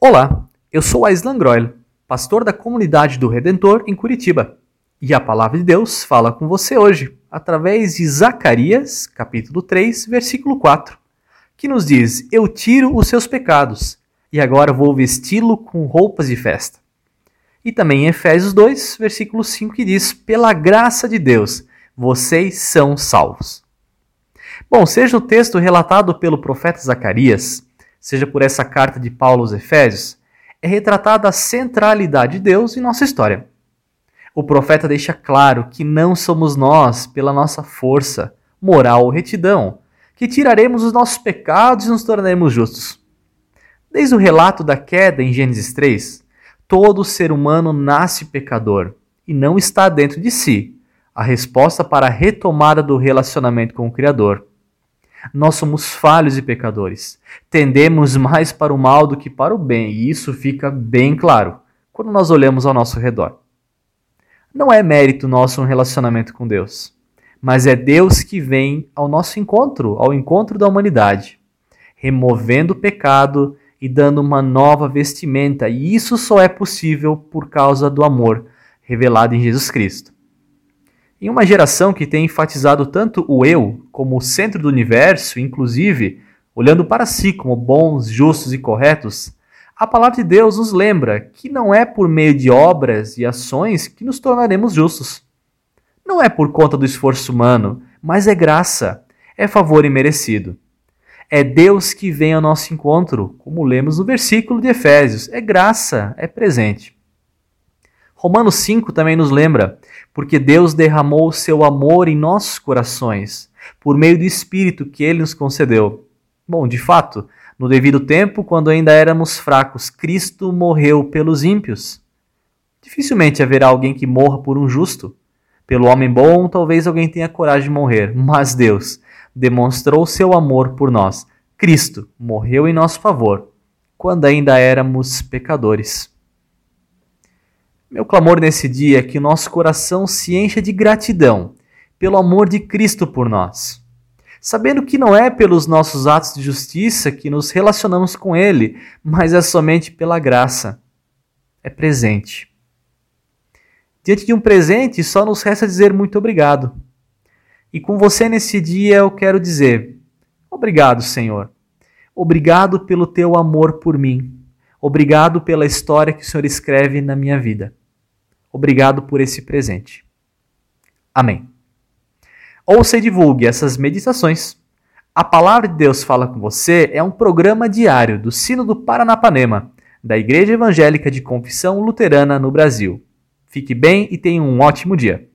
Olá, eu sou Aislan Groil, pastor da comunidade do Redentor em Curitiba. E a palavra de Deus fala com você hoje, através de Zacarias, capítulo 3, versículo 4, que nos diz: Eu tiro os seus pecados, e agora vou vesti-lo com roupas de festa. E também em Efésios 2, versículo 5, que diz: Pela graça de Deus, vocês são salvos. Bom, seja o texto relatado pelo profeta Zacarias, seja por essa carta de Paulo aos Efésios, é retratada a centralidade de Deus em nossa história. O profeta deixa claro que não somos nós, pela nossa força, moral ou retidão, que tiraremos os nossos pecados e nos tornaremos justos. Desde o relato da queda em Gênesis 3, todo ser humano nasce pecador e não está dentro de si a resposta para a retomada do relacionamento com o Criador. Nós somos falhos e pecadores. Tendemos mais para o mal do que para o bem, e isso fica bem claro quando nós olhamos ao nosso redor. Não é mérito nosso um relacionamento com Deus, mas é Deus que vem ao nosso encontro, ao encontro da humanidade, removendo o pecado e dando uma nova vestimenta, e isso só é possível por causa do amor revelado em Jesus Cristo. Em uma geração que tem enfatizado tanto o eu como o centro do universo, inclusive olhando para si como bons, justos e corretos, a palavra de Deus nos lembra que não é por meio de obras e ações que nos tornaremos justos. Não é por conta do esforço humano, mas é graça, é favor imerecido. É Deus que vem ao nosso encontro, como lemos no versículo de Efésios. É graça, é presente. Romanos 5 também nos lembra, porque Deus derramou o seu amor em nossos corações, por meio do Espírito que ele nos concedeu. Bom, de fato, no devido tempo, quando ainda éramos fracos, Cristo morreu pelos ímpios. Dificilmente haverá alguém que morra por um justo. Pelo homem bom, talvez alguém tenha coragem de morrer, mas Deus, demonstrou seu amor por nós. Cristo morreu em nosso favor, quando ainda éramos pecadores. Meu clamor nesse dia é que o nosso coração se encha de gratidão pelo amor de Cristo por nós. Sabendo que não é pelos nossos atos de justiça que nos relacionamos com Ele, mas é somente pela graça. É presente. Diante de um presente, só nos resta dizer muito obrigado. E com você nesse dia eu quero dizer: Obrigado, Senhor. Obrigado pelo teu amor por mim. Obrigado pela história que o Senhor escreve na minha vida. Obrigado por esse presente. Amém. Ouça e divulgue essas meditações. A Palavra de Deus Fala com Você é um programa diário do Sino do Paranapanema, da Igreja Evangélica de Confissão Luterana no Brasil. Fique bem e tenha um ótimo dia.